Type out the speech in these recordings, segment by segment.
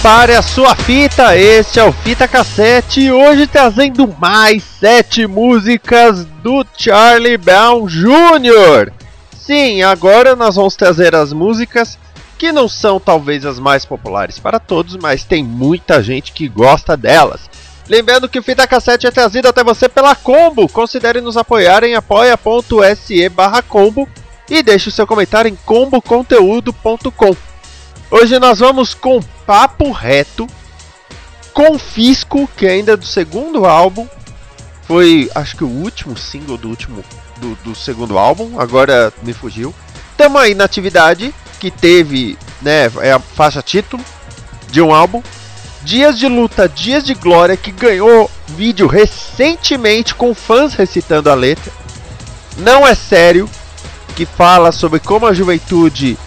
Prepare a sua fita, este é o Fita Cassete e hoje trazendo mais sete músicas do Charlie Brown Jr. Sim, agora nós vamos trazer as músicas que não são talvez as mais populares para todos, mas tem muita gente que gosta delas. Lembrando que o Fita Cassete é trazido até você pela Combo. Considere nos apoiar em apoia.se combo e deixe o seu comentário em comboconteúdo.com. Hoje nós vamos com Papo Reto, Confisco, que ainda é do segundo álbum. Foi, acho que o último single do último do, do segundo álbum, agora me fugiu. Tamo aí na atividade, que teve, né, é a faixa título de um álbum. Dias de Luta, Dias de Glória, que ganhou vídeo recentemente com fãs recitando a letra. Não é sério, que fala sobre como a juventude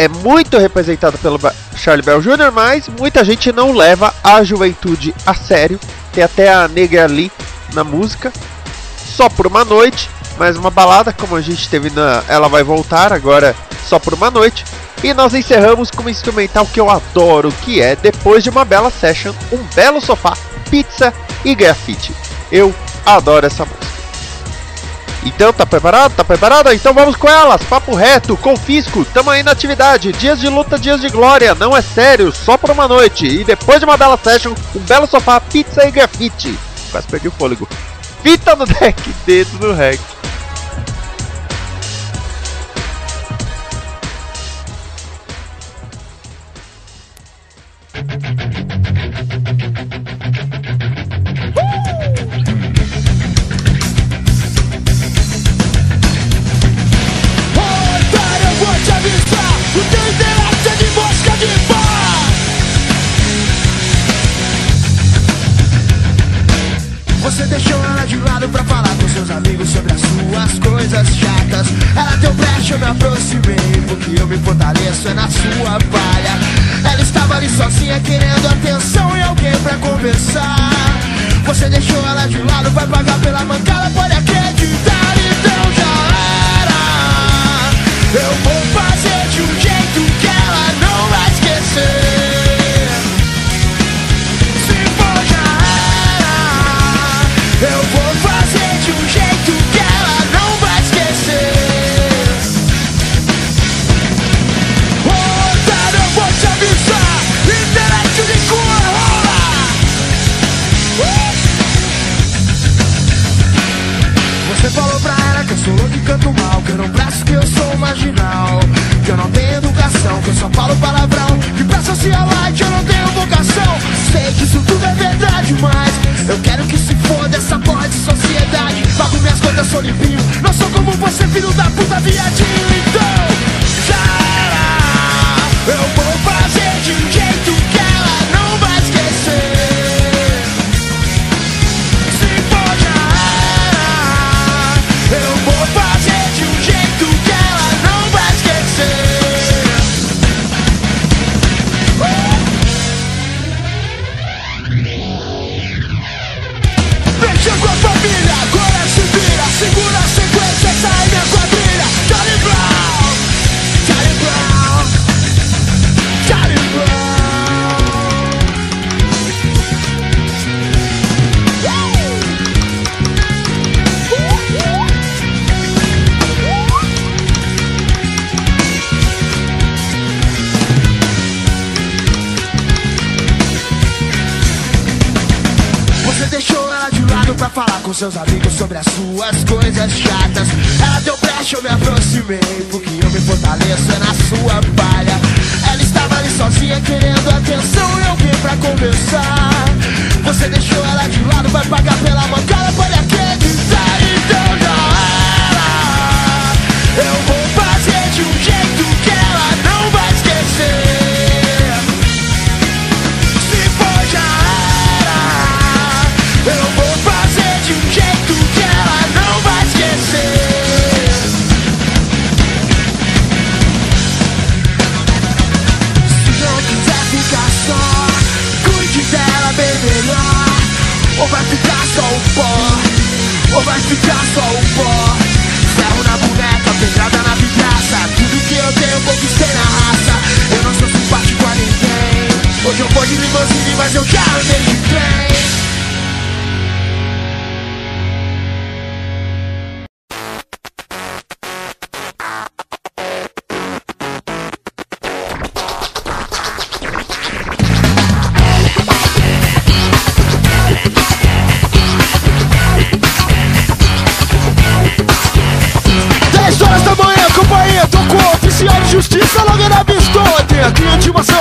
é muito representado pelo Charlie Bell Jr., mas muita gente não leva a juventude a sério. Tem até a Negra Lee na música. Só por uma noite, mais uma balada, como a gente teve na Ela Vai Voltar, agora só por uma noite. E nós encerramos com uma instrumental que eu adoro, que é Depois de uma bela session, um belo sofá, pizza e grafite. Eu adoro essa música. Então, tá preparado? Tá preparado? Então vamos com elas! Papo reto, confisco, tamo aí na atividade. Dias de luta, dias de glória, não é sério, só por uma noite. E depois de uma bela session, um belo sofá, pizza e grafite. Quase perdi o fôlego. Fita no deck, dedo no rec. Você eu me aproximei, porque eu me fortaleço é na sua palha. Ela estava ali sozinha querendo atenção e alguém pra conversar. Você deixou ela de lado, vai pagar pela mancada, pode acreditar, então já era. Eu vou fazer de um jeito seus amigos sobre as suas coisas chatas. Ela deu brecha, eu me aproximei, porque eu me fortaleço é na sua palha. Ela estava ali sozinha querendo atenção e alguém pra conversar. Você deixou ela de lado, vai pagar pela mancada, pode acreditar,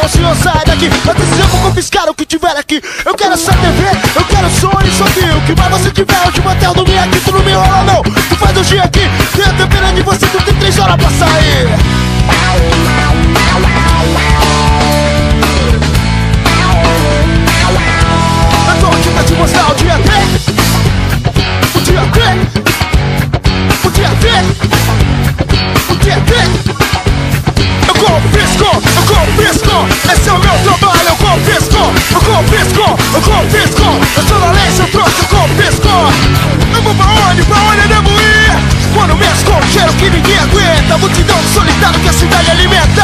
senhor sai daqui. Atenção, eu vou confiscar o que tiver aqui. Eu quero essa TV, eu quero som e O que mais você tiver, eu te manter dormir aqui Tu não me enrola não, tu faz o dia aqui Tem a de você, tu tem três horas pra sair. Eu tô aqui pra te mostrar o dia eu confisco Esse é o meu trabalho, eu confisco Eu confisco, eu confisco. Eu sou da lei, eu trouxe, eu confisco. Eu vou pra onde, pra onde eu devo ir? Quando um cheiro que ninguém aguenta Multidão de solitário que a cidade alimenta.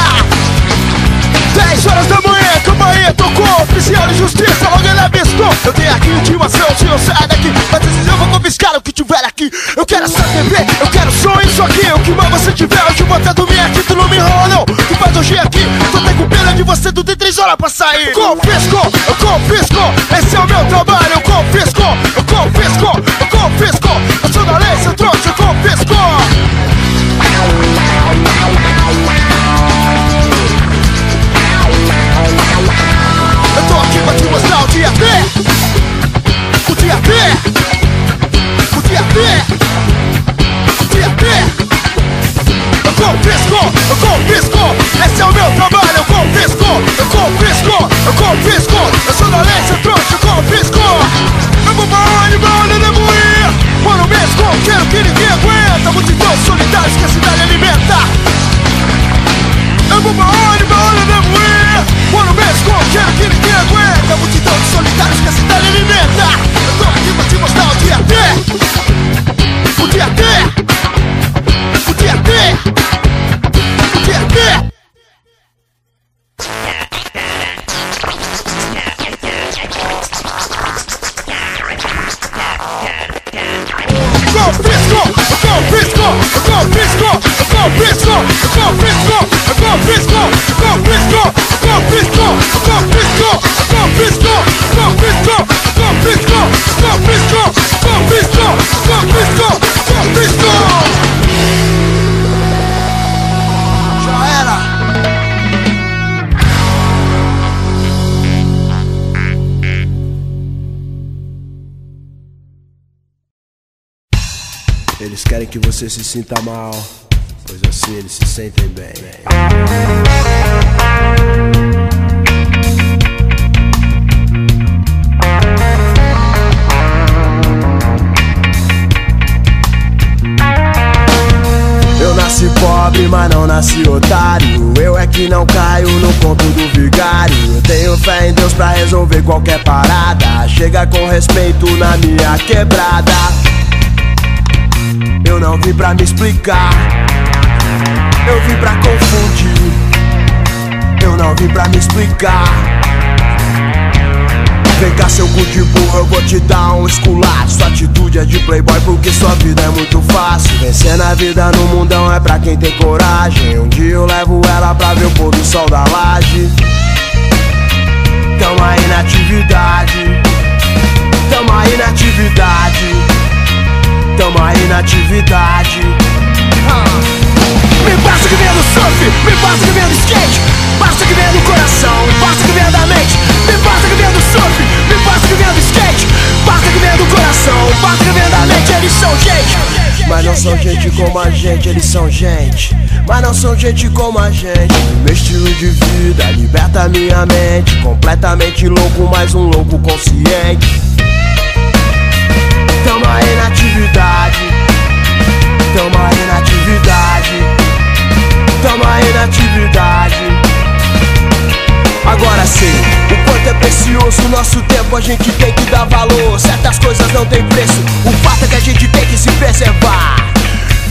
10 horas da manhã, campainha tocou Oficial de justiça, logo ele avistou. Eu tenho aqui intimação, se não sai daqui. Mas esse eu vou confiscar o que tiver aqui. Eu quero essa TV, eu quero som isso aqui. O que mais você tiver, eu te vou até dormir aqui Tu não me enrola não, hoje aqui até com pena de você, tu tem 3 horas pra sair. Confisco, eu confisco Esse é o meu trabalho, eu confisco Eu confisco, eu confisco. Eu sou da lei, se eu trouxe, eu confisco. Eu tô aqui pra te mostrar o dia D O dia D O dia D Por eso Querem que você se sinta mal, pois assim eles se sentem bem. Eu nasci pobre, mas não nasci otário. Eu é que não caio no conto do vigário. Eu tenho fé em Deus pra resolver qualquer parada. Chega com respeito na minha quebrada. Eu não vim pra me explicar, eu vim pra confundir. Eu não vim pra me explicar. Vem cá, seu cu de burro, eu vou te dar um esculacho. Sua atitude é de playboy porque sua vida é muito fácil. Vencer na vida no mundão é pra quem tem coragem. Um dia eu levo ela pra ver o pôr do sol da laje. Tamo aí na atividade, tamo aí na atividade. Inatividade. Me basta que venha do surf, me basta que venha do skate Basta que venha do coração, basta que venha da mente Me basta que venha do surf, me basta que venha do skate Basta que venha do coração, basta que venha da mente Eles são gente Mas não são gente como a gente, eles são gente. Mas não são gente como a gente. Meu estilo de vida liberta minha mente. Completamente louco, mas um louco consciente. Tamo aí na atividade. Tamo aí na atividade. Tamo aí na atividade. Agora sim, o quanto é precioso o nosso tempo, a gente tem que dar valor. Certas coisas não tem preço, o fato é que a gente tem que se preservar.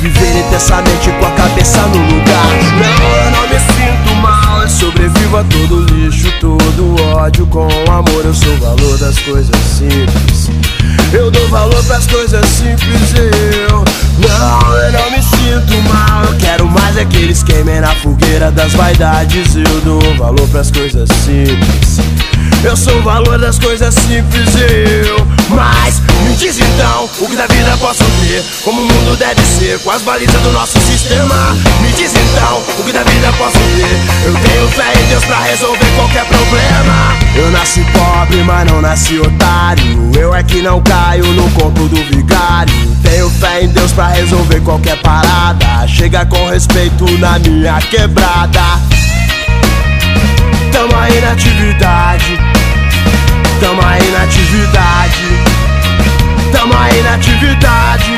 Viver intensamente com a cabeça no lugar. Não, eu não me sinto mal, eu sobrevivo a todo lixo, todo ódio com amor. Eu sou o valor das coisas simples. Eu dou valor pras coisas simples, eu. Não, eu não me sinto mal Eu quero mais é que eles queimem na fogueira das vaidades Eu dou valor pras coisas simples. Eu sou o valor das coisas simples, eu. Mas, me diz então, o que da vida posso ter Como o mundo deve ser, com as balizas do nosso sistema. Me diz então, o que da vida posso ter Eu tenho fé em Deus pra resolver qualquer problema. Eu nasci pobre, mas não nasci otário. Eu é que não caio no conto do vigário Tenho fé em Deus pra resolver qualquer parada. Chega com respeito na minha quebrada Tamo aí na atividade. Tamo aí na atividade. Tamo aí na atividade!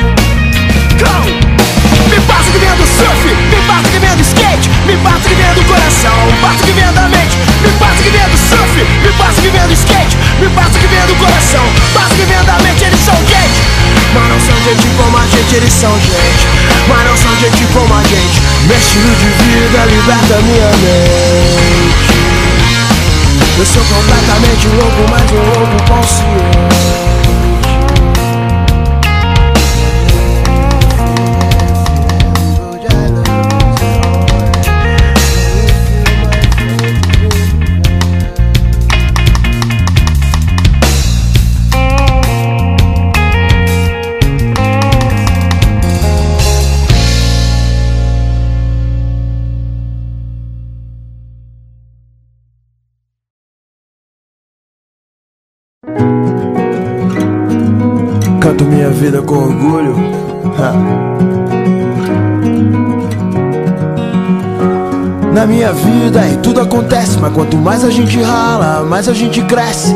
Me basta que venha do surf, me basta que venha do skate. Me basta que venha do coração, basta que venha da mente. Me basta que venha do surf, me basta que venha do skate. Me basta que venha do coração, basta que venha da mente não são gente como a gente, eles são gente. Mas não são gente como a gente. Meu estilo de vida liberta minha mente. Eu sou completamente louco, mas um louco consciente Canto minha vida com orgulho. Na minha vida e tudo acontece, mas quanto mais a gente rala, mais a gente cresce.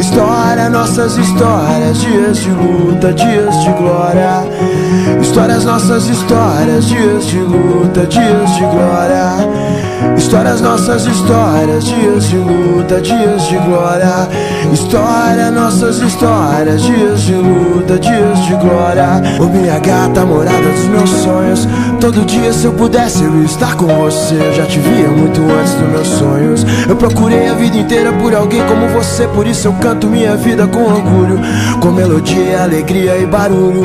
História, nossas histórias, dias de luta, dias de glória. Histórias, nossas histórias, dias de luta, dias de glória. Histórias, nossas histórias, dias de luta, dias de glória. História, nossas histórias, dias de luta, dias de glória. Ô minha gata, morada dos meus sonhos. Todo dia, se eu pudesse, eu estar com você. Eu já te via muito antes dos meus sonhos. Eu procurei a vida inteira por alguém como você, por isso eu canto minha vida com orgulho, com melodia, alegria e barulho.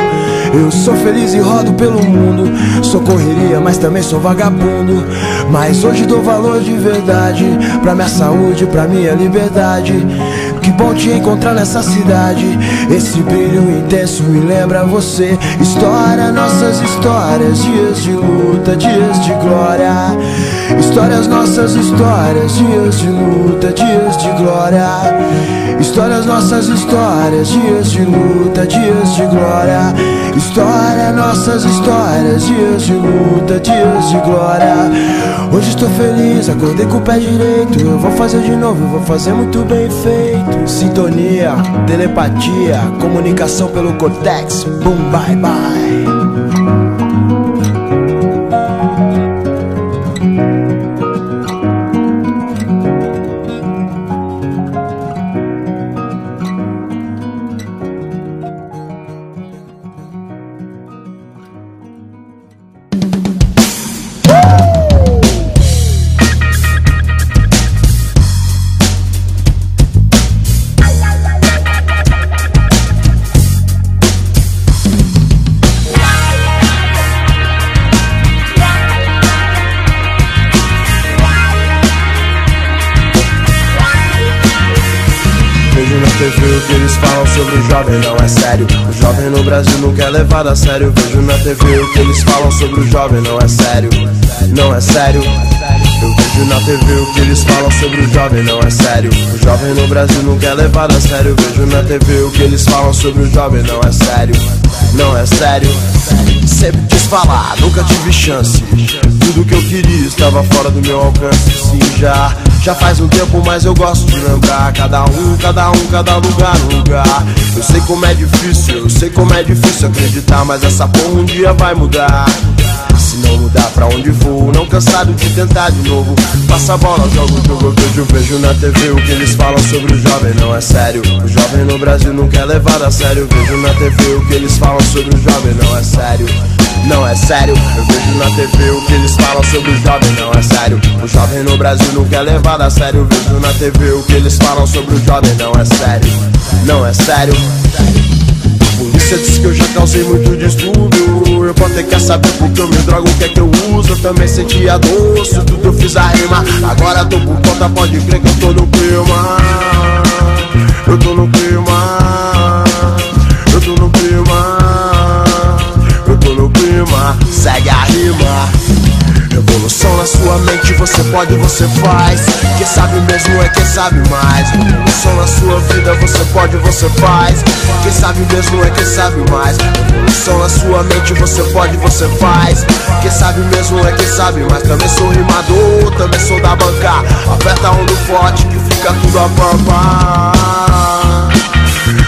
Eu sou feliz e rodo pelo mundo. Sou correria, mas também sou vagabundo. Mas hoje dou valor de verdade pra minha saúde, pra minha liberdade. Que bom te encontrar nessa cidade. Esse brilho intenso me lembra você. História, nossas histórias, dias de luta, dias de glória. Histórias, nossas histórias, dias de luta, dias de glória. Histórias, nossas histórias, dias de luta, dias de glória. História, nossas histórias, dias de luta, dias de glória. Hoje estou feliz, acordei com o pé direito. Eu vou fazer de novo, eu vou fazer muito bem feito. Sintonia, telepatia, comunicação pelo cortex. Boom, bye, bye. Sobre o jovem não é sério. O jovem no Brasil não quer levar a sério. Vejo na TV o que eles falam sobre o jovem não é sério. Não é sério. Eu vejo na TV o que eles falam sobre o jovem não é sério. O jovem no Brasil não quer levar a sério. Vejo na TV o que eles falam sobre o jovem não é sério. Não é sério. Sempre quis falar, nunca tive chance. Tudo que eu queria estava fora do meu alcance. Sim, já, já faz um tempo, mas eu gosto de lembrar. Cada um, cada um, cada lugar, lugar. Eu sei como é difícil, eu sei como é difícil acreditar, mas essa porra um dia vai mudar. Não mudar pra onde vou, não cansado de tentar de novo. Passa a bola, jogo jogo, eu vejo, vejo na TV o que eles falam sobre o jovem, não é sério. O jovem no Brasil não quer levar a sério. Vejo na TV o que eles falam sobre o jovem, não é sério. Não é sério, eu vejo na TV o que eles falam sobre o jovem, não é sério. O jovem no Brasil não quer levar a sério. Vejo na TV o que eles falam sobre o jovem, não é sério. Não é sério. Polícia diz que eu já causei muito distúrbio. Eu vou ter que saber porque eu me drogo, o que é que eu uso Eu também senti a dor, tudo eu fiz a rima. Agora tô por conta, pode crer que eu tô no clima. Eu tô no clima. Eu tô no clima. Eu tô no clima, segue a rima Revolução na sua mente, você pode, você faz. Quem sabe mesmo é quem sabe mais. Revolução na sua vida, você pode, você faz. Quem sabe mesmo é quem sabe mais. Revolução na sua mente, você pode, você faz. Quem sabe mesmo é quem sabe mais. Também sou rimador, também sou da banca. Aperta um do forte que fica tudo a pampa.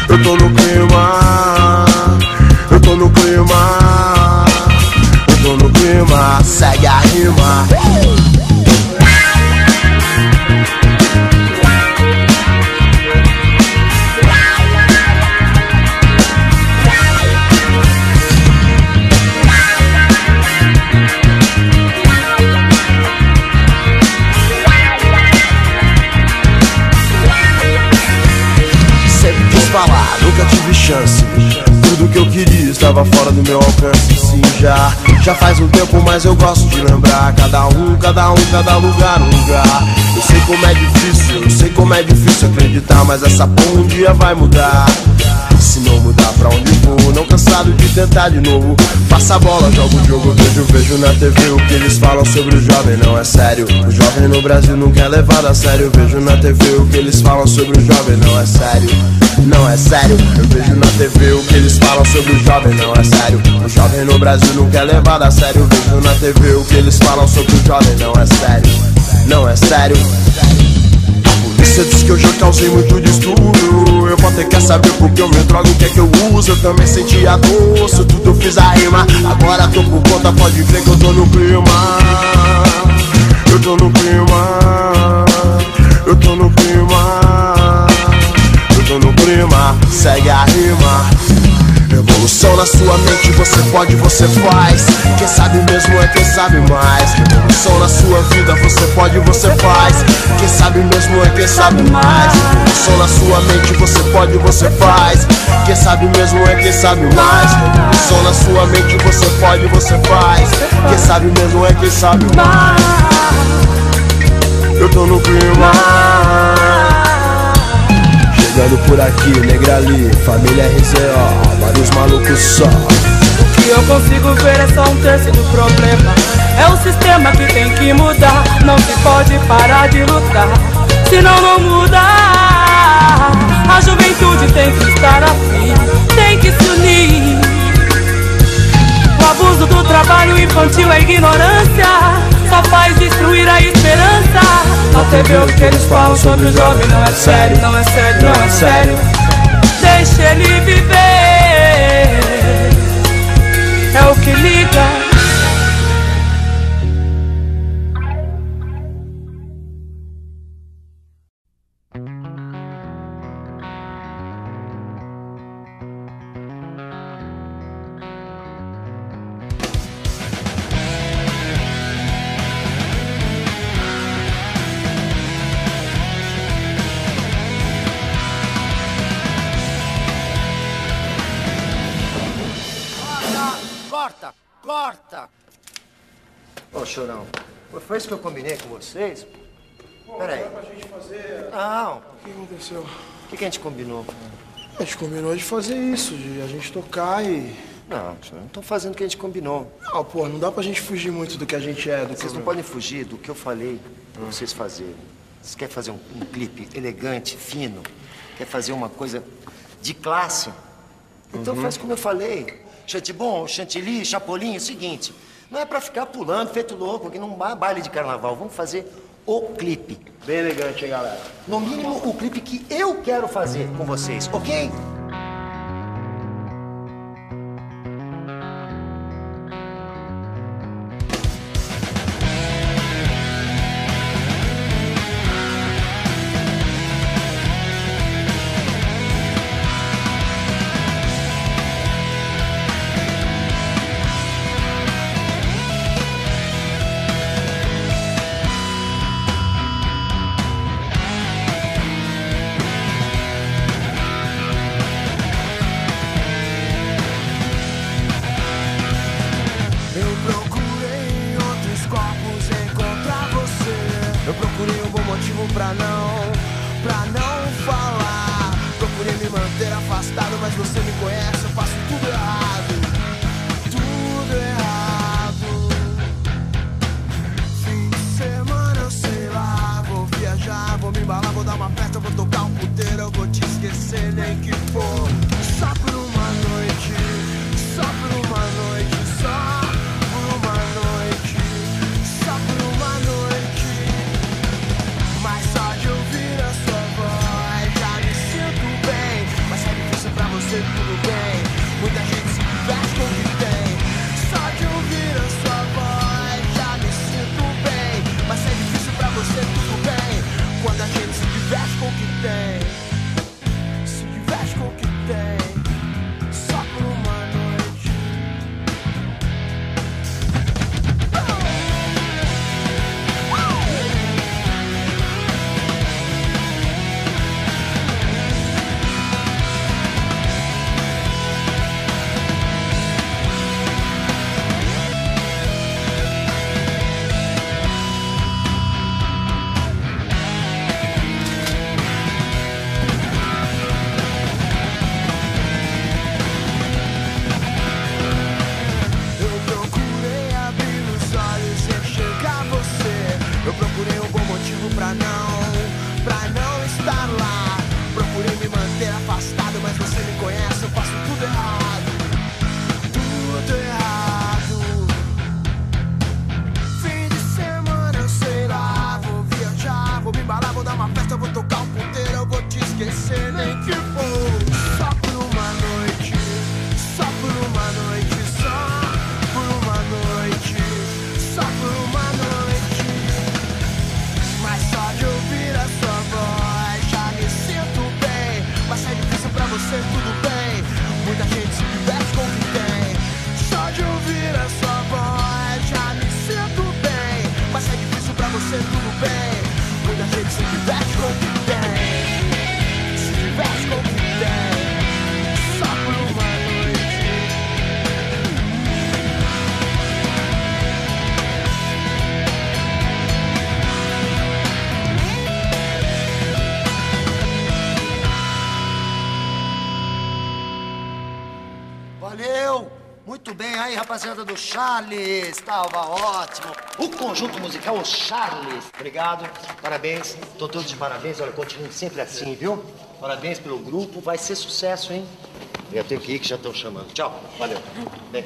Eu tô no clima, eu tô no clima. Clima, segue a rima. Sempre quis falar, nunca tive chance. Tudo que eu queria estava fora do meu alcance. Sim, já, já faz um tempo, mas eu gosto de lembrar. Cada um, cada um, cada lugar, um lugar. Eu sei como é difícil, eu sei como é difícil acreditar, mas essa porra um dia vai mudar. Se não mudar pra onde vou, não cansado de tentar de novo. Passa a bola, jogo o jogo, vejo, vejo na TV o que eles falam sobre o jovem, não é sério. O jovem no Brasil não quer levar a sério. Vejo na TV o que eles falam sobre o jovem, não é sério. Não é sério, eu vejo na TV o que eles falam sobre o jovem, não é sério. O jovem no Brasil não quer levar a sério. Vejo na TV o que eles falam sobre o jovem, não é sério. Não é sério. Polícia diz que eu já causei muito distúrbio Eu vou ter que saber porque eu me drogo, o que é que eu uso Eu também senti a dor, se tudo eu fiz a rima Agora tô por conta, pode ver que eu tô no clima Eu tô no clima Eu tô no clima, segue a rima Revolução na sua mente, você pode, você faz. Quem sabe mesmo é quem sabe mais. Revolução na sua vida, você pode, você faz. Quem sabe mesmo é quem sabe mais. Revolução na sua mente, você pode, você faz. Quem sabe mesmo é quem sabe mais. Revolução na sua mente, você pode, você faz. Quem sabe mesmo é quem sabe mais. Eu tô no clima. Chegando por aqui, negra ali, família RZO, vários malucos só. O que eu consigo ver é só um terço do problema. É o sistema que tem que mudar. Não se pode parar de lutar, senão não muda. A juventude tem que estar afim, tem que se unir. O abuso do trabalho infantil é ignorância. Só faz destruir a esperança. Na TV o que eles falam sobre o jovem não é sério, não é sério, não é sério. Deixa ele viver. É o que liga. Corta! Ô, chorão, foi isso que eu combinei com vocês? Peraí. pra gente fazer. Não, O que aconteceu? O que, que a gente combinou? A gente combinou de fazer isso, de a gente tocar e. Não, não tô fazendo o que a gente combinou. Ah, pô, não dá pra gente fugir muito do que a gente é, do Vocês não podem fugir do que eu falei pra vocês fazerem. Vocês querem fazer um, um clipe elegante, fino? Quer fazer uma coisa de classe? Então Uhum. faz como eu falei. Chantibon, chantilly, chapolim, é o seguinte. Não é pra ficar pulando, feito louco, que não é baile de carnaval. Vamos fazer o clipe. Bem elegante, hein, galera? No mínimo, o clipe que eu quero fazer com vocês, ok? Bem aí, rapaziada do Charles. Tava ótimo. O conjunto musical, o Charles. Obrigado, parabéns. Tô todos de parabéns. Olha, continuem sempre assim, viu? Parabéns pelo grupo. Vai ser sucesso, hein? Eu tenho que ir que já estão chamando. Tchau. Valeu. Bem.